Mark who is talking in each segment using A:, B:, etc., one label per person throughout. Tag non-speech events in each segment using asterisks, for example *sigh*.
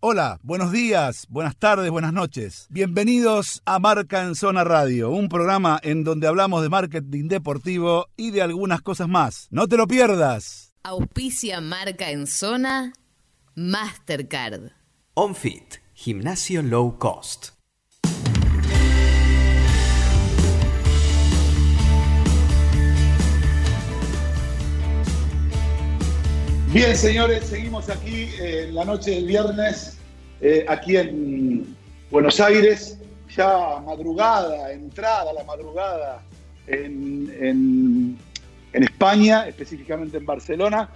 A: Hola, buenos días, buenas tardes, buenas noches. Bienvenidos a Marca en Zona Radio, un programa en donde hablamos de marketing deportivo y de algunas cosas más. No te lo pierdas.
B: Auspicia Marca en Zona Mastercard.
C: OnFit, gimnasio low cost.
A: Bien, señores, seguimos aquí eh, en la noche del viernes, eh, aquí en Buenos Aires, ya madrugada, entrada la madrugada en, en, España, específicamente en Barcelona.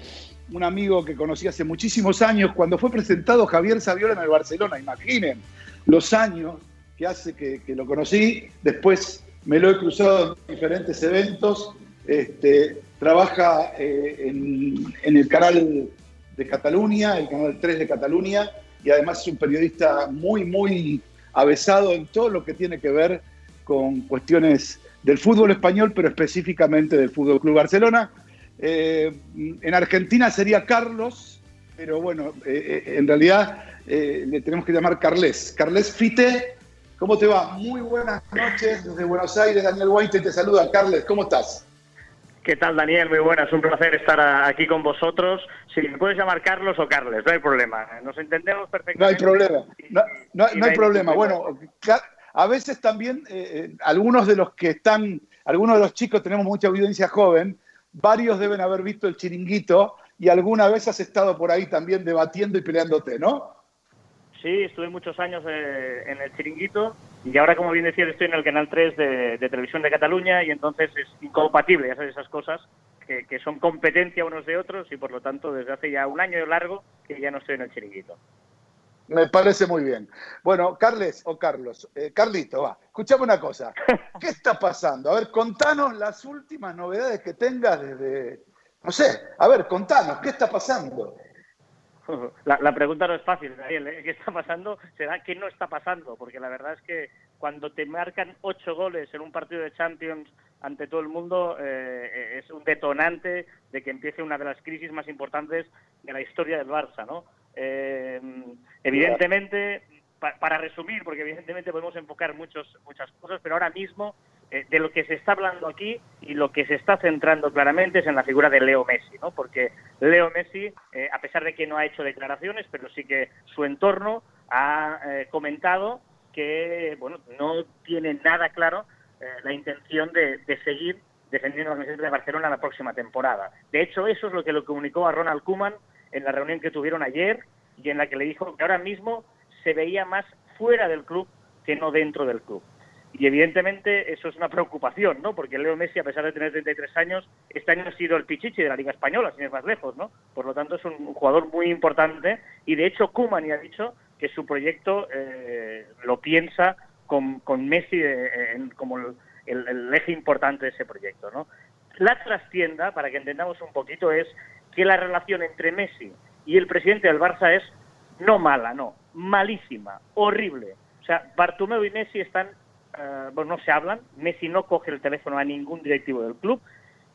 A: Un amigo que conocí hace muchísimos años, cuando fue presentado Javier Saviola en el Barcelona, imaginen los años que hace que, que lo conocí, después me lo he cruzado en diferentes eventos. Este, trabaja eh, en, el canal de Cataluña, el canal 3 de Cataluña, y además es un periodista muy, muy avesado en todo lo que tiene que ver con cuestiones del fútbol español, pero específicamente del Fútbol Club Barcelona. Eh, en Argentina sería Carlos, pero bueno, eh, en realidad le tenemos que llamar Carles. Carles Fite, ¿cómo te va? Muy buenas noches desde Buenos Aires. Daniel White te saluda. Carles, ¿cómo estás?
D: ¿Qué tal, Daniel? Muy buenas, un placer estar aquí con vosotros. Si me puedes llamar Carlos o Carles, no hay problema. Nos entendemos perfectamente.
A: No hay problema, no, no, no hay problema. Bueno, a veces también eh, algunos de los que están, algunos de los chicos tenemos mucha audiencia joven, varios deben haber visto el chiringuito y alguna vez has estado por ahí también debatiendo y peleándote, ¿no?
D: Sí, estuve muchos años eh, en el chiringuito y ahora, como bien decía, estoy en el Canal 3 de, de Televisión de Cataluña y entonces es incompatible, ya sabes, esas cosas que, que, son competencia unos de otros y por lo tanto desde hace ya un año largo que ya no estoy en el chiringuito.
A: Me parece muy bien. Bueno, Carles o Carlos, eh, Carlito, va, escuchame una cosa. *laughs* ¿Qué está pasando? A ver, contanos las últimas novedades que tengas desde, no sé, a ver, contanos, ¿qué está pasando? *laughs*
D: La, la, pregunta no es fácil, Daniel. ¿eh? ¿Qué está pasando? Será que no está pasando, porque la verdad es que cuando te marcan ocho goles en un partido de Champions ante todo el mundo eh, es un detonante de que empiece una de las crisis más importantes de la historia del Barça, ¿no? Eh, evidentemente, pa, para resumir, porque evidentemente podemos enfocar muchos, muchas cosas, pero ahora mismo eh, de lo que se está hablando aquí y lo que se está centrando claramente es en la figura de Leo Messi, ¿no? Porque Leo Messi, eh, a pesar de que no ha hecho declaraciones, pero sí que su entorno ha eh, comentado que, bueno, no tiene nada claro la intención de, de, seguir defendiendo la camiseta de Barcelona la próxima temporada. De hecho, eso es lo que lo comunicó a Ronald Koeman en la reunión que tuvieron ayer y en la que le dijo que ahora mismo se veía más fuera del club que no dentro del club. Y evidentemente eso es una preocupación, ¿no? Porque Leo Messi, a pesar de tener 33 años, este año ha sido el pichichi de la Liga Española, sin ir más lejos, ¿no? Por lo tanto es un jugador muy importante y de hecho Koeman ya ha dicho que su proyecto eh, lo piensa con, con Messi eh, como el, el, el, eje importante de ese proyecto, ¿no? La trastienda, para que entendamos un poquito, es que la relación entre Messi y el presidente del Barça es no mala, no, malísima, horrible. O sea, Bartomeu y Messi están Uh, bueno, no se hablan, Messi no coge el teléfono a ningún directivo del club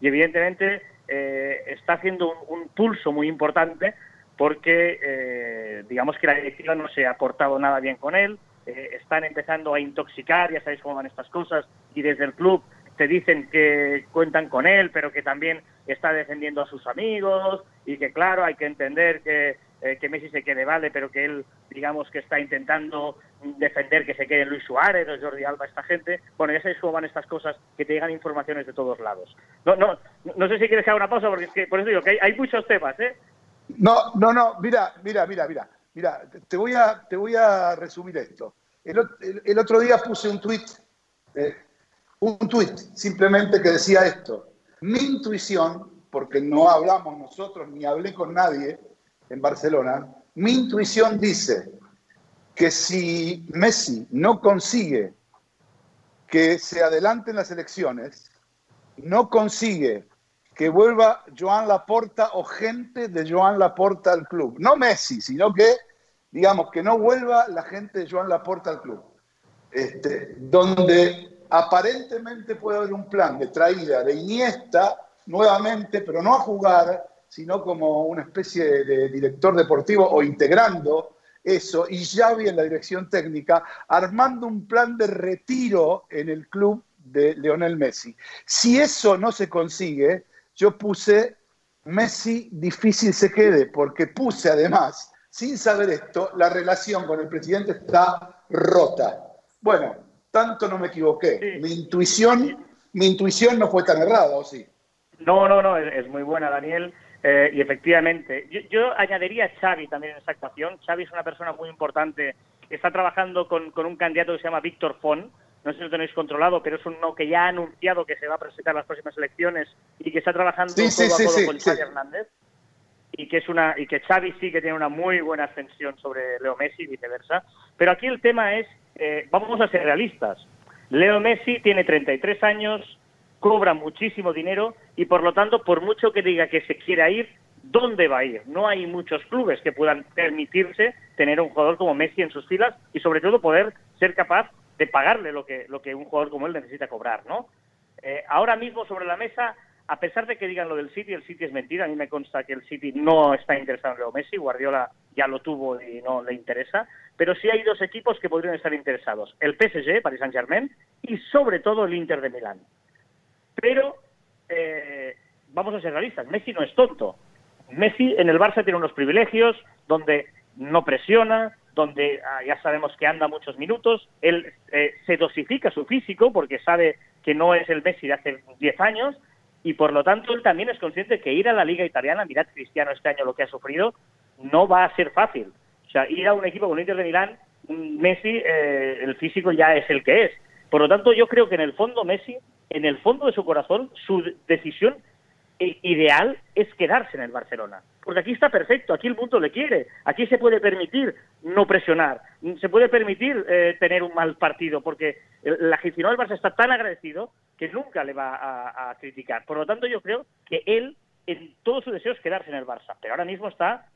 D: y evidentemente eh, está haciendo un, un, pulso muy importante porque eh, digamos que la directiva no se ha portado nada bien con él, eh, están empezando a intoxicar, ya sabéis cómo van estas cosas, y desde el club te dicen que cuentan con él, pero que también está defendiendo a sus amigos y que claro, hay que entender que eh, que Messi se quede vale, pero que él, digamos, que está intentando defender que se quede Luis Suárez o Jordi Alba, esta gente. Bueno, ya cómo van estas cosas, que te llegan informaciones de todos lados. No, no, no sé si quieres que una pausa, porque es que, por eso digo que hay, muchos temas, ¿eh?
A: No, no, no, mira, mira, mira, mira. Mira, te voy a, te voy a resumir esto. El, otro día puse un tweet, eh, un tweet simplemente que decía esto. Mi intuición, porque no hablamos nosotros ni hablé con nadie, en Barcelona, mi intuición dice que si Messi no consigue que se adelanten las elecciones, no consigue que vuelva Joan Laporta o gente de Joan Laporta al club. No Messi, sino que, digamos, que no vuelva la gente de Joan Laporta al club. Este, donde aparentemente puede haber un plan de traída de Iniesta nuevamente, pero no a jugar, sino como una especie de director deportivo o integrando eso y Xavi en la dirección técnica armando un plan de retiro en el club de Lionel Messi. Si eso no se consigue, yo puse Messi difícil se quede, porque puse además, sin saber esto, la relación con el presidente está rota. Bueno, tanto no me equivoqué. Mi intuición, mi intuición no fue tan errada, ¿o sí?
D: No, no, no, es, muy buena, Daniel. Eh, y efectivamente, yo, añadiría a Xavi también en esa actuación. Xavi es una persona muy importante está trabajando con, con un candidato que se llama Víctor Font, no sé si lo tenéis controlado, pero es uno que ya ha anunciado que se va a presentar las próximas elecciones y que está trabajando
A: sí,
D: codo
A: a
D: codo con Xavi Hernández. Y que, es una, y que Xavi sí que tiene una muy buena ascensión sobre Leo Messi y viceversa. Pero aquí el tema es, eh, vamos a ser realistas. Leo Messi tiene 33 años, cobra muchísimo dinero y por lo tanto, por mucho que diga que se quiera ir, ¿dónde va a ir? No hay muchos clubes que puedan permitirse tener un jugador como Messi en sus filas y sobre todo poder ser capaz de pagarle lo que, lo que un jugador como él necesita cobrar, ¿no? Eh, ahora mismo sobre la mesa, a pesar de que digan lo del City, el City es mentira, a mí me consta que el City no está interesado en Leo Messi, Guardiola ya lo tuvo y no le interesa, pero sí hay dos equipos que podrían estar interesados, el PSG, Paris Saint-Germain, y sobre todo el Inter de Milán. Pero, eh, vamos a ser realistas, Messi no es tonto. Messi en el Barça tiene unos privilegios donde no presiona, donde ah, ya sabemos que anda muchos minutos, él eh, se dosifica su físico porque sabe que no es el Messi de hace 10 años y por lo tanto él también es consciente que ir a la liga italiana, mirad Cristiano este año lo que ha sufrido, no va a ser fácil. O sea, ir a un equipo con Inter de Milán, Messi, eh, el físico ya es el que es. Por lo tanto, yo creo que en el fondo Messi, en el fondo de su corazón, su decisión ideal es quedarse en el Barcelona. Porque aquí está perfecto, aquí el mundo le quiere, aquí se puede permitir no presionar, se puede permitir eh, tener un mal partido, porque el, aficionado del Barça está tan agradecido que nunca le va a, criticar. Por lo tanto, yo creo que él, en todo su deseo es quedarse en el Barça, pero ahora mismo está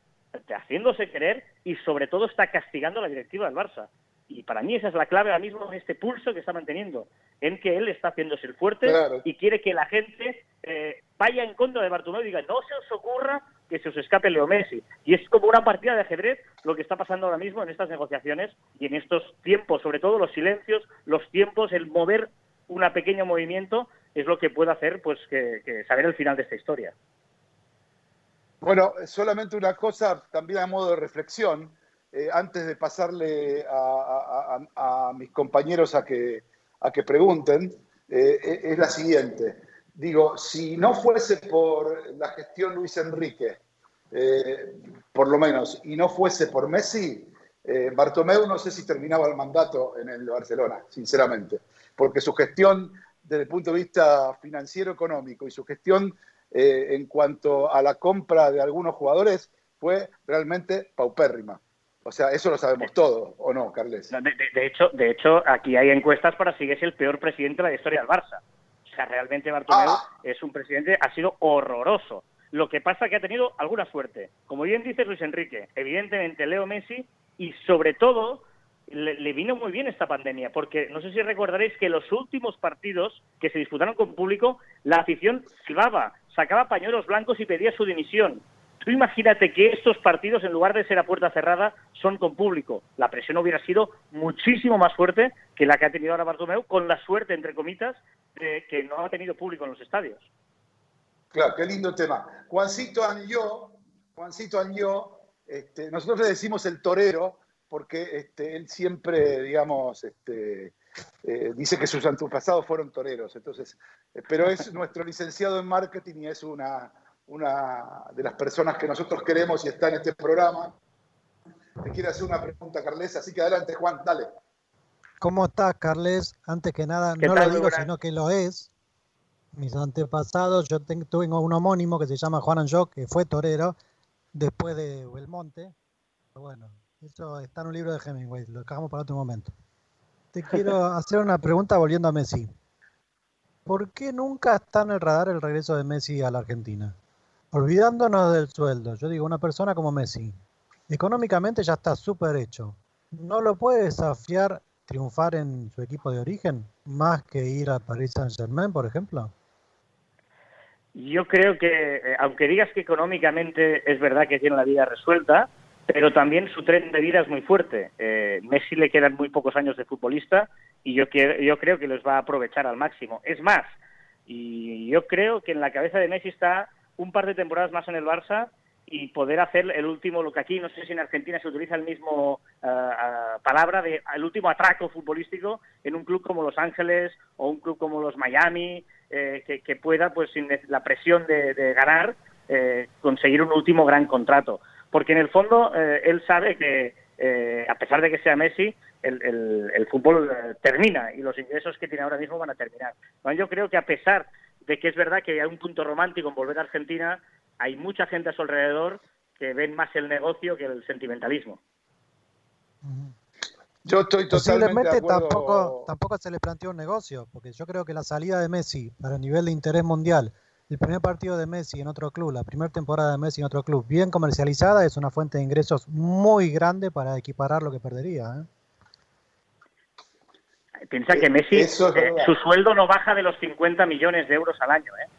D: haciéndose querer y sobre todo está castigando a la directiva del Barça. Y para mí esa es la clave ahora mismo este pulso que está manteniendo, en que él está haciéndose el fuerte y quiere que la gente eh, vaya en contra de Bartomeu y diga, no se os ocurra que se os escape Leo Messi. Y es como una partida de ajedrez lo que está pasando ahora mismo en estas negociaciones y en estos tiempos, sobre todo los silencios, los tiempos, el mover un pequeño movimiento es lo que puede hacer pues que, saber el final de esta historia.
A: Bueno, solamente una cosa también a modo de reflexión. Eh, antes de pasarle a, mis compañeros a que, a que pregunten, eh, eh, es la siguiente. Digo, si no fuese por la gestión Luis Enrique, por lo menos, y no fuese por Messi, Bartomeu no sé si terminaba el mandato en el Barcelona, sinceramente, porque su gestión desde el punto de vista financiero económico y su gestión en cuanto a la compra de algunos jugadores fue realmente paupérrima. O sea, eso lo sabemos todo, ¿o no, Carles?
D: De, hecho, de hecho, aquí hay encuestas para si es el peor presidente de la historia del Barça. O sea, realmente Bartomeu ah. es un presidente, ha sido horroroso. Lo que pasa es que ha tenido alguna suerte. Como bien dice Luis Enrique, evidentemente Leo Messi y sobre todo le, vino muy bien esta pandemia, porque no sé si recordaréis que los últimos partidos que se disputaron con público, la afición silbaba, sacaba pañuelos blancos y pedía su dimisión. Tú imagínate que estos partidos, en lugar de ser a puerta cerrada, son con público. La presión hubiera sido muchísimo más fuerte que la que ha tenido ahora Bartomeu, con la suerte, entre comitas, de que no ha tenido público en los estadios.
A: Claro, qué lindo tema. Juancito Anjo, Juancito Anjo, este, nosotros le decimos el torero porque este, él siempre, digamos, este, eh, dice que sus antepasados fueron toreros. Entonces, eh, pero es *laughs* nuestro licenciado en marketing y es una una de las personas que nosotros queremos y está en este programa. Te quiere hacer una pregunta, Carles, así que adelante, Juan, dale.
E: ¿Cómo estás, Carles? Antes que nada, no lo digo, sino que lo es. Mis antepasados, yo tuve un homónimo que se llama Juan Anjo, que fue torero, después de Belmonte. bueno, eso está en un libro de Hemingway, lo dejamos para otro momento. Te *laughs* quiero hacer una pregunta volviendo a Messi. ¿Por qué nunca está en el radar el regreso de Messi a la Argentina? Olvidándonos del sueldo, yo digo, una persona como Messi, económicamente ya está súper hecho. ¿No lo puede desafiar triunfar en su equipo de origen más que ir a Paris Saint Germain, por ejemplo?
D: Yo creo que, eh, aunque digas que económicamente es verdad que tiene la vida resuelta, pero también su tren de vida es muy fuerte. Eh, Messi le quedan muy pocos años de futbolista y yo, yo creo que los va a aprovechar al máximo. Es más, y yo creo que en la cabeza de Messi está un par de temporadas más en el Barça y poder hacer el último, lo que aquí, no sé si en Argentina se utiliza el mismo uh, palabra, de el último atraco futbolístico en un club como Los Ángeles o un club como los Miami, eh, que, pueda, pues sin la presión de, ganar, eh, conseguir un último gran contrato. Porque en el fondo eh, él sabe que, eh, a pesar de que sea Messi, el, el, el fútbol termina y los ingresos que tiene ahora mismo van a terminar. Bueno, yo creo que a pesar de que es verdad que hay un punto romántico en volver a Argentina, hay mucha gente a su alrededor que ven más el negocio que el sentimentalismo.
A: Yo estoy totalmente de acuerdo.
E: tampoco, tampoco se le planteó un negocio, porque yo creo que la salida de Messi para el nivel de interés mundial, el primer partido de Messi en otro club, la primera temporada de Messi en otro club, bien comercializada, es una fuente de ingresos muy grande para equiparar lo que perdería.
D: ¿eh? Piensa que Messi, eh, su sueldo no baja de los 50 millones de euros al año. ¿eh?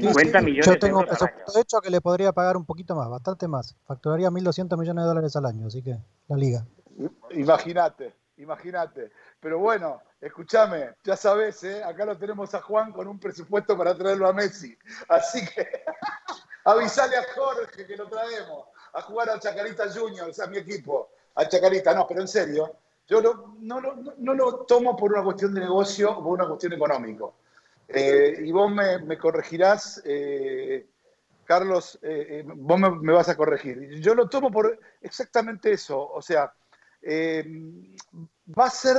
D: 50 millones
E: Yo tengo
D: de euros al año.
E: de hecho que le podría pagar un poquito más, bastante más. Facturaría 1.200 millones de dólares al año, así que la liga.
A: Imagínate, imagínate. Pero bueno, escúchame, ya sabes, ¿eh? acá lo tenemos a Juan con un presupuesto para traerlo a Messi. Así que *laughs* avisale a Jorge que lo traemos a jugar a Chacarita Juniors, a mi equipo, a Chacarita. No, pero en serio, yo no, no, lo tomo por una cuestión de negocio o por una cuestión económica. Eh, y vos me, corregirás, eh, Carlos, eh, vos me, vas a corregir. Yo lo tomo por exactamente eso. O sea, va a ser,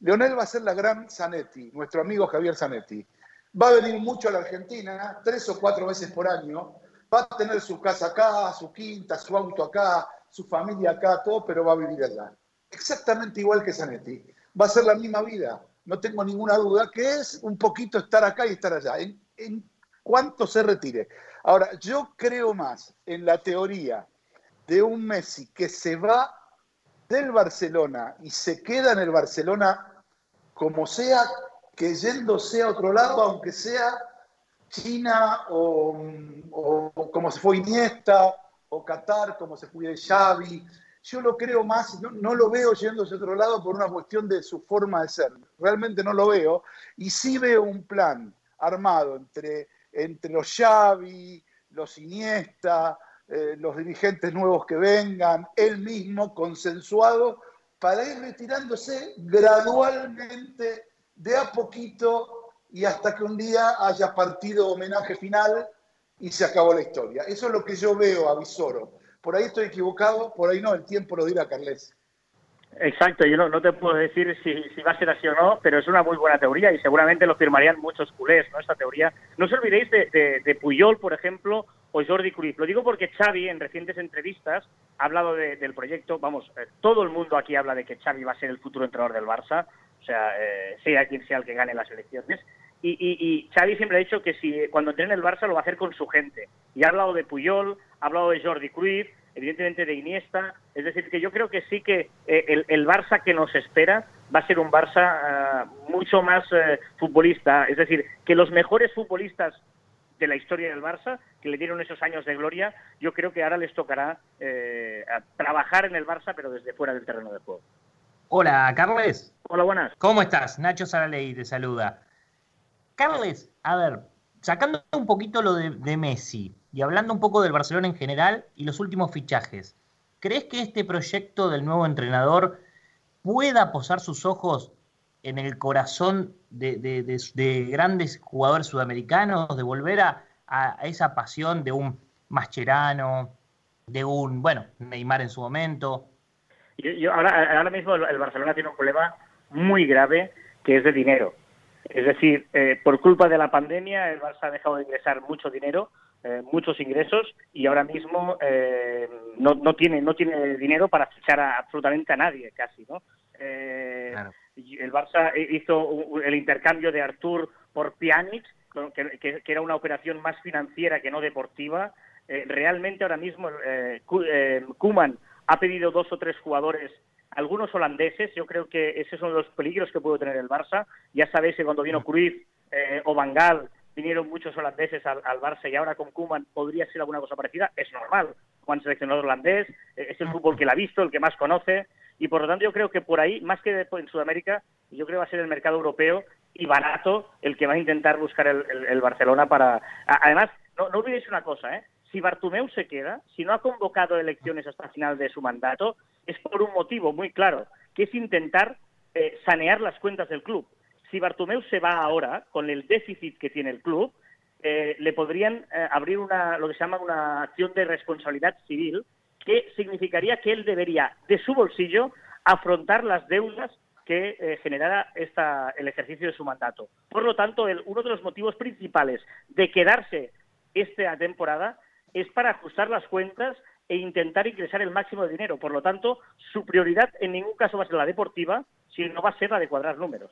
A: Leonel va a ser la gran Zanetti, nuestro amigo Javier Zanetti. Va a venir mucho a la Argentina, tres o cuatro veces por año. Va a tener su casa acá, su quinta, su auto acá, su familia acá, todo, pero va a vivir allá. Exactamente igual que Zanetti. Va a ser la misma vida no tengo ninguna duda, que es un poquito estar acá y estar allá, en, en cuanto se retire. Ahora, yo creo más en la teoría de un Messi que se va del Barcelona y se queda en el Barcelona como sea, que yéndose a otro lado, aunque sea China o, o como se fue Iniesta o Qatar, como se fue Xavi, yo lo creo más, no, no, lo veo yéndose a otro lado por una cuestión de su forma de ser. Realmente no lo veo. Y sí veo un plan armado entre, entre los Xavi, los Iniesta, eh, los dirigentes nuevos que vengan, él mismo consensuado, para ir retirándose gradualmente, de a poquito, y hasta que un día haya partido homenaje final y se acabó la historia. Eso es lo que yo veo a Visoro por ahí estoy equivocado, por ahí no, el tiempo lo dirá Carles.
D: Exacto, yo no, no te puedo decir si, si, va a ser así o no, pero es una muy buena teoría y seguramente lo firmarían muchos culés, ¿no? Esta teoría. No os olvidéis de, Puyol, por ejemplo, o Jordi Cruyff. Lo digo porque Xavi, en recientes entrevistas, ha hablado de, del proyecto. Vamos, eh, todo el mundo aquí habla de que Xavi va a ser el futuro entrenador del Barça, o sea, eh, sea quien sea el que gane las elecciones. Y, y, y, Xavi siempre ha dicho que si cuando entrene el Barça lo va a hacer con su gente. Y ha hablado de Puyol, ha hablado de Jordi Cruyff, evidentemente de Iniesta. Es decir, que yo creo que sí que eh, el, el, Barça que nos espera va a ser un Barça uh, mucho más uh, futbolista. Es decir, que los mejores futbolistas de la historia del Barça, que le dieron esos años de gloria, yo creo que ahora les tocará eh, trabajar en el Barça, pero desde fuera del terreno de juego.
F: Hola, Carles.
D: Hola, buenas.
F: ¿Cómo estás? Nacho Saraley te saluda. Carles, a ver, sacando un poquito lo de, Messi, y hablando un poco del Barcelona en general y los últimos fichajes, ¿crees que este proyecto del nuevo entrenador pueda posar sus ojos en el corazón de, de, de, de grandes jugadores sudamericanos, de volver a, a, esa pasión de un Mascherano, de un, bueno, Neymar en su momento?
D: Yo, yo ahora, ahora mismo el Barcelona tiene un problema muy grave que es de dinero. Es decir, eh, por culpa de la pandemia, el Barça ha dejado de ingresar mucho dinero, eh, muchos ingresos y ahora mismo eh, no, no, tiene no tiene dinero para fichar a absolutamente a nadie casi no eh, claro. el Barça hizo el intercambio de Artur por Pjanic que, que, que era una operación más financiera que no deportiva eh, realmente ahora mismo eh, Kuman ha pedido dos o tres jugadores algunos holandeses yo creo que esos son los peligros que puede tener el Barça. Ya sabéis que cuando vino Cruyff o Van Gaal vinieron muchos holandeses al, al, Barça y ahora con Koeman podría ser alguna cosa parecida, es normal, Juan seleccionador holandés, eh, es el fútbol que la ha visto, el que más conoce, y por lo tanto yo creo que por ahí, más que en Sudamérica, yo creo que va a ser el mercado europeo y barato el que va a intentar buscar el, Barcelona para... Además, no, no olvidéis una cosa, ¿eh? si Bartumeu se queda, si no ha convocado elecciones hasta el final de su mandato, es por un motivo muy claro, que es intentar eh, sanear las cuentas del club. Si Bartumeu se va ahora, con el déficit que tiene el club, eh, le podrían eh, abrir una, lo que se llama una acción de responsabilidad civil, que significaría que él debería, de su bolsillo, afrontar las deudas que generara esta, el ejercicio de su mandato. Por lo tanto, uno de los motivos principales de quedarse esta temporada es para ajustar las cuentas e intentar ingresar el máximo de dinero. Por lo tanto, su prioridad en ningún caso va a ser la deportiva, sino va a ser la de cuadrar números.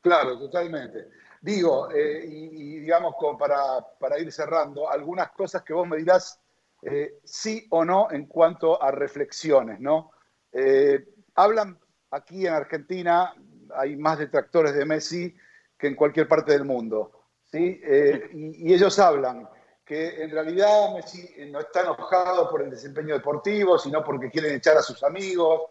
A: Claro, totalmente. Digo, eh, y, digamos, para, para, ir cerrando, algunas cosas que vos me dirás eh, sí o no en cuanto a reflexiones, ¿no? Eh, hablan aquí en Argentina, hay más detractores de Messi que en cualquier parte del mundo, ¿sí? y ellos hablan que en realidad Messi no está enojado por el desempeño deportivo, sino porque quieren echar a sus amigos.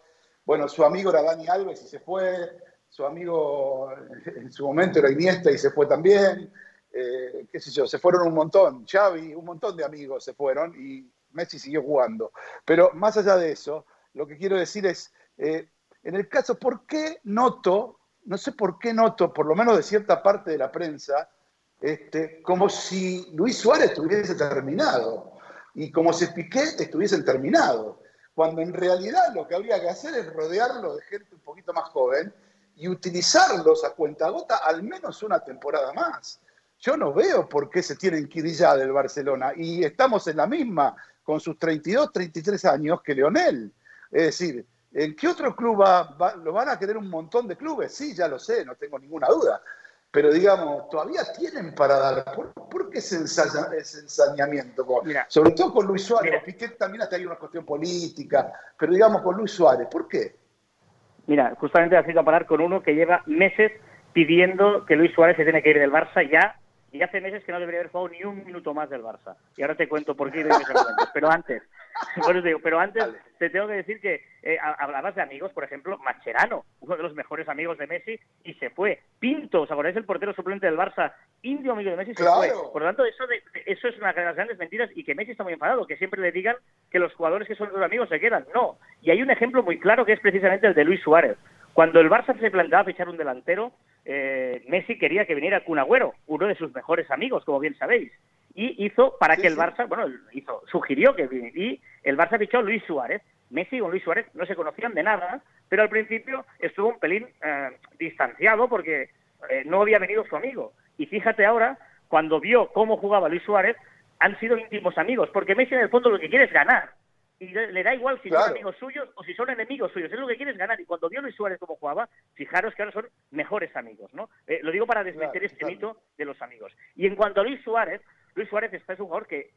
A: Bueno, su amigo era Dani Alves y se fue, su amigo en su momento era Iniesta y se fue también, eh, qué sé yo, se fueron un montón, Xavi, un montón de amigos se fueron y Messi siguió jugando. Pero más allá de eso, lo que quiero decir es, eh, en el caso, ¿por qué noto, no sé por qué noto, por lo menos de cierta parte de la prensa, este, como si Luis Suárez estuviese terminado y como si Piqué estuviesen terminado, cuando en realidad lo que habría que hacer es rodearlo de gente un poquito más joven y utilizarlos a cuentagota al menos una temporada más. Yo no veo por qué se tienen que ir ya del Barcelona y estamos en la misma con sus 32, 33 años que Leonel. Es decir, ¿en qué otro club lo van a querer un montón de clubes? Sí, ya lo sé, no tengo ninguna duda pero digamos, todavía tienen para dar. ¿Por, qué ese, ensañamiento? sobre todo con Luis Suárez. Piqué también hasta hay una cuestión política, pero digamos con Luis Suárez, ¿por qué?
D: Mira, justamente has ido a parar con uno que lleva meses pidiendo que Luis Suárez se tiene que ir del Barça ya, y hace meses que no debería haber jugado ni un minuto más del Barça. Y ahora te cuento por qué de Pero antes, *laughs* pero antes te tengo que decir que eh, hablabas de amigos, por ejemplo, Macherano, uno de los mejores amigos de Messi, y se fue. Pinto, ¿os acordáis el portero suplente del Barça? Indio amigo de Messi, se fue. Por lo tanto, eso, de, eso es una de las grandes mentiras y que Messi está muy enfadado, que siempre le digan que los jugadores que son sus amigos se quedan. No. Y hay un ejemplo muy claro que es precisamente el de Luis Suárez. Cuando el Barça se planteaba fichar un delantero, eh, Messi quería que viniera Kun Agüero, uno de sus mejores amigos, como bien sabéis y hizo para que el Barça, bueno, hizo, sugirió que y el Barça fichó a Luis Suárez. Messi con Luis Suárez no se conocían de nada, pero al principio estuvo un pelín eh, distanciado porque eh, no había venido su amigo. Y fíjate ahora, cuando vio cómo jugaba Luis Suárez, han sido íntimos amigos, porque Messi en el fondo lo que quiere es ganar. Y le, da igual si son amigos suyos o si son enemigos suyos, es lo que quiere es ganar. Y cuando vio Luis Suárez cómo jugaba, fijaros que ahora son mejores amigos, ¿no? Eh, lo digo para desmentir este mito de los amigos. Y en cuanto a Luis Suárez, Luis Suárez está, es un jugador que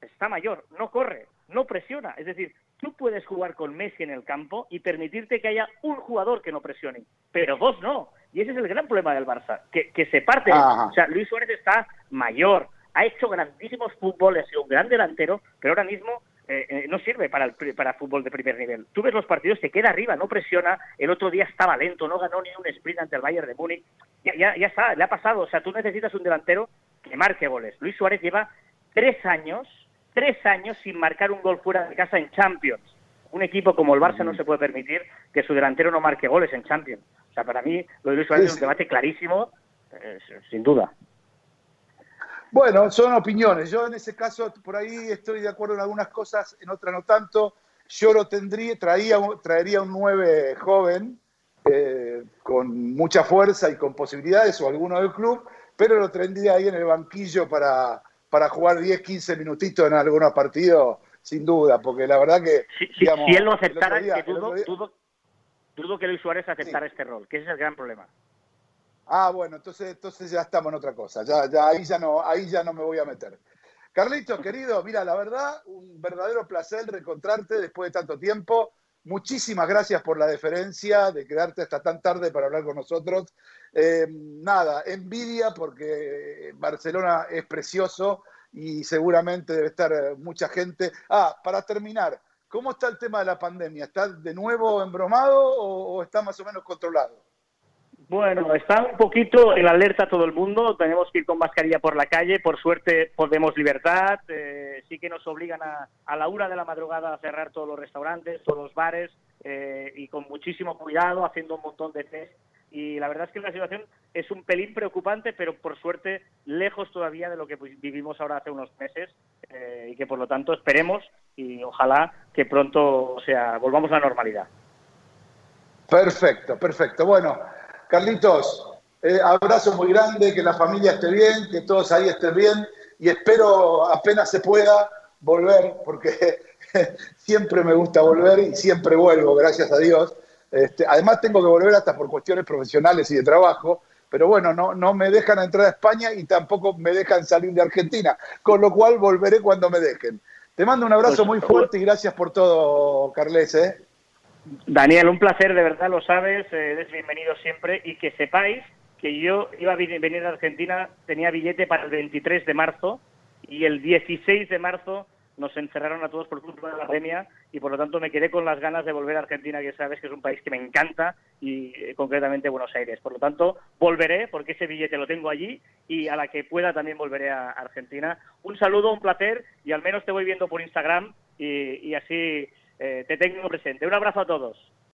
D: está mayor, no corre, no presiona. Es decir, tú puedes jugar con Messi en el campo y permitirte que haya un jugador que no presione, pero dos no. Y ese es el gran problema del Barça, que, se parte. O sea, Luis Suárez está mayor, ha hecho grandísimos fútboles, ha sido un gran delantero, pero ahora mismo eh, eh, no sirve para el para fútbol de primer nivel. Tú ves los partidos, se queda arriba, no presiona. El otro día estaba lento, no ganó ni un sprint ante el Bayern de Múnich. Ya, ya, ya está, le ha pasado. O sea, tú necesitas un delantero que marque goles. Luis Suárez lleva tres años, tres años sin marcar un gol fuera de casa en Champions. Un equipo como el Barça no se puede permitir que su delantero no marque goles en Champions. O sea, para mí lo de Luis Suárez es un debate clarísimo, eh, sin duda.
A: Bueno, son opiniones. Yo en ese caso, por ahí estoy de acuerdo en algunas cosas, en otras no tanto. Yo lo tendría, traía, traería un 9 joven, eh, con mucha fuerza y con posibilidades, o alguno del club, pero lo tendría ahí en el banquillo para, para jugar 10, 15 minutitos en algunos partidos, sin duda, porque la verdad que...
D: Si, si él lo aceptara, dudo, que Luis Suárez aceptara este rol, que ese es el gran problema.
A: Ah, bueno, entonces, entonces ya estamos en otra cosa, ya, ya, ahí, ya no, ahí ya no me voy a meter. Carlito, querido, mira, la verdad, un verdadero placer reencontrarte después de tanto tiempo. Muchísimas gracias por la deferencia de quedarte hasta tan tarde para hablar con nosotros. Eh, nada, envidia porque Barcelona es precioso y seguramente debe estar eh, mucha gente. Ah, para terminar, ¿cómo está el tema de la pandemia? ¿Está de nuevo embromado o, está más o menos controlado?
D: Bueno, está un poquito en alerta todo el mundo. Tenemos que ir con mascarilla por la calle. Por suerte podemos libertad. Eh, sí que nos obligan a, a la una de la madrugada a cerrar todos los restaurantes, todos los bares eh, y con muchísimo cuidado, haciendo un montón de test y la verdad es que la situación es un pelín preocupante, pero por suerte lejos todavía de lo que vivimos ahora hace unos meses eh, y que por lo tanto esperemos y ojalá que pronto sea volvamos a la normalidad.
A: Perfecto, perfecto. Bueno, Carlitos, eh, abrazo muy grande, que la familia esté bien, que todos ahí estén bien y espero apenas se pueda volver, porque *laughs* siempre me gusta volver y siempre vuelvo, gracias a Dios. Este, además tengo que volver hasta por cuestiones profesionales y de trabajo, pero bueno, no, no me dejan entrar a España y tampoco me dejan salir de Argentina, con lo cual volveré cuando me dejen. Te mando un abrazo muy fuerte y gracias por todo, Carles. ¿eh?
D: Daniel, un placer, de verdad lo sabes, eh, eres bienvenido siempre y que sepáis que yo iba a venir a Argentina, tenía billete para el 23 de marzo y el 16 de marzo nos encerraron a todos por culpa de la pandemia y por lo tanto me quedé con las ganas de volver a Argentina, que sabes que es un país que me encanta y eh, concretamente Buenos Aires. Por lo tanto, volveré porque ese billete lo tengo allí y a la que pueda también volveré a Argentina. Un saludo, un placer y al menos te voy viendo por Instagram y, así eh, te tengo presente. Un abrazo a todos.